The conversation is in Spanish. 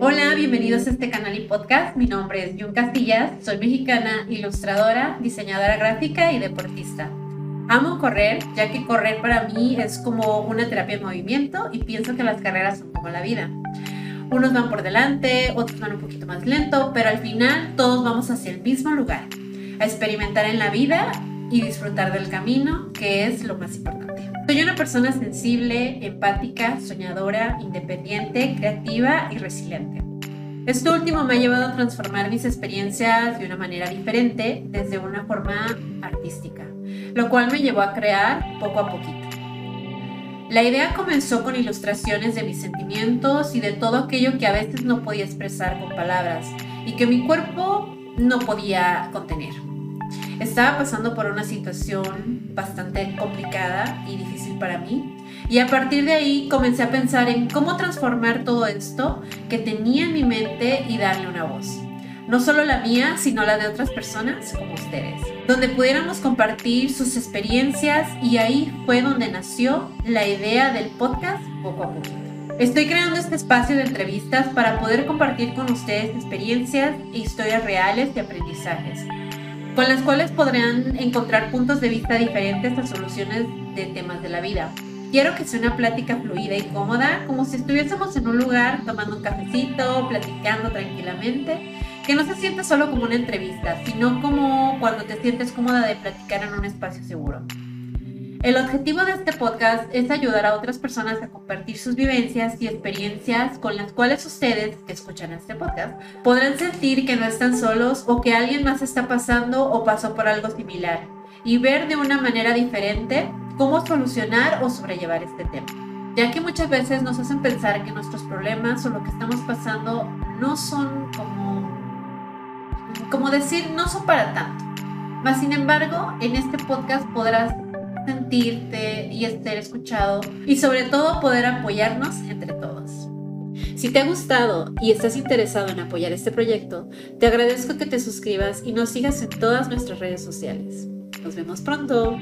Hola, bienvenidos a este canal y podcast. Mi nombre es Jun Castillas, soy mexicana, ilustradora, diseñadora gráfica y deportista. Amo correr, ya que correr para mí es como una terapia de movimiento y pienso que las carreras son como la vida. Unos van por delante, otros van un poquito más lento, pero al final todos vamos hacia el mismo lugar, a experimentar en la vida y disfrutar del camino, que es lo más importante. Soy una persona sensible, empática, soñadora, independiente, creativa y resiliente. Esto último me ha llevado a transformar mis experiencias de una manera diferente, desde una forma artística, lo cual me llevó a crear poco a poquito. La idea comenzó con ilustraciones de mis sentimientos y de todo aquello que a veces no podía expresar con palabras y que mi cuerpo no podía contener. Estaba pasando por una situación bastante complicada y difícil para mí. Y a partir de ahí comencé a pensar en cómo transformar todo esto que tenía en mi mente y darle una voz. No solo la mía, sino la de otras personas como ustedes. Donde pudiéramos compartir sus experiencias y ahí fue donde nació la idea del podcast poco a poco. Estoy creando este espacio de entrevistas para poder compartir con ustedes experiencias e historias reales de aprendizajes con las cuales podrán encontrar puntos de vista diferentes a soluciones de temas de la vida. Quiero que sea una plática fluida y cómoda, como si estuviésemos en un lugar tomando un cafecito, platicando tranquilamente, que no se sienta solo como una entrevista, sino como cuando te sientes cómoda de platicar en un espacio seguro. El objetivo de este podcast es ayudar a otras personas a compartir sus vivencias y experiencias con las cuales ustedes que escuchan este podcast podrán sentir que no están solos o que alguien más está pasando o pasó por algo similar y ver de una manera diferente cómo solucionar o sobrellevar este tema. Ya que muchas veces nos hacen pensar que nuestros problemas o lo que estamos pasando no son como, como decir, no son para tanto. Mas sin embargo, en este podcast podrás sentirte y ser escuchado y sobre todo poder apoyarnos entre todos. Si te ha gustado y estás interesado en apoyar este proyecto, te agradezco que te suscribas y nos sigas en todas nuestras redes sociales. Nos vemos pronto.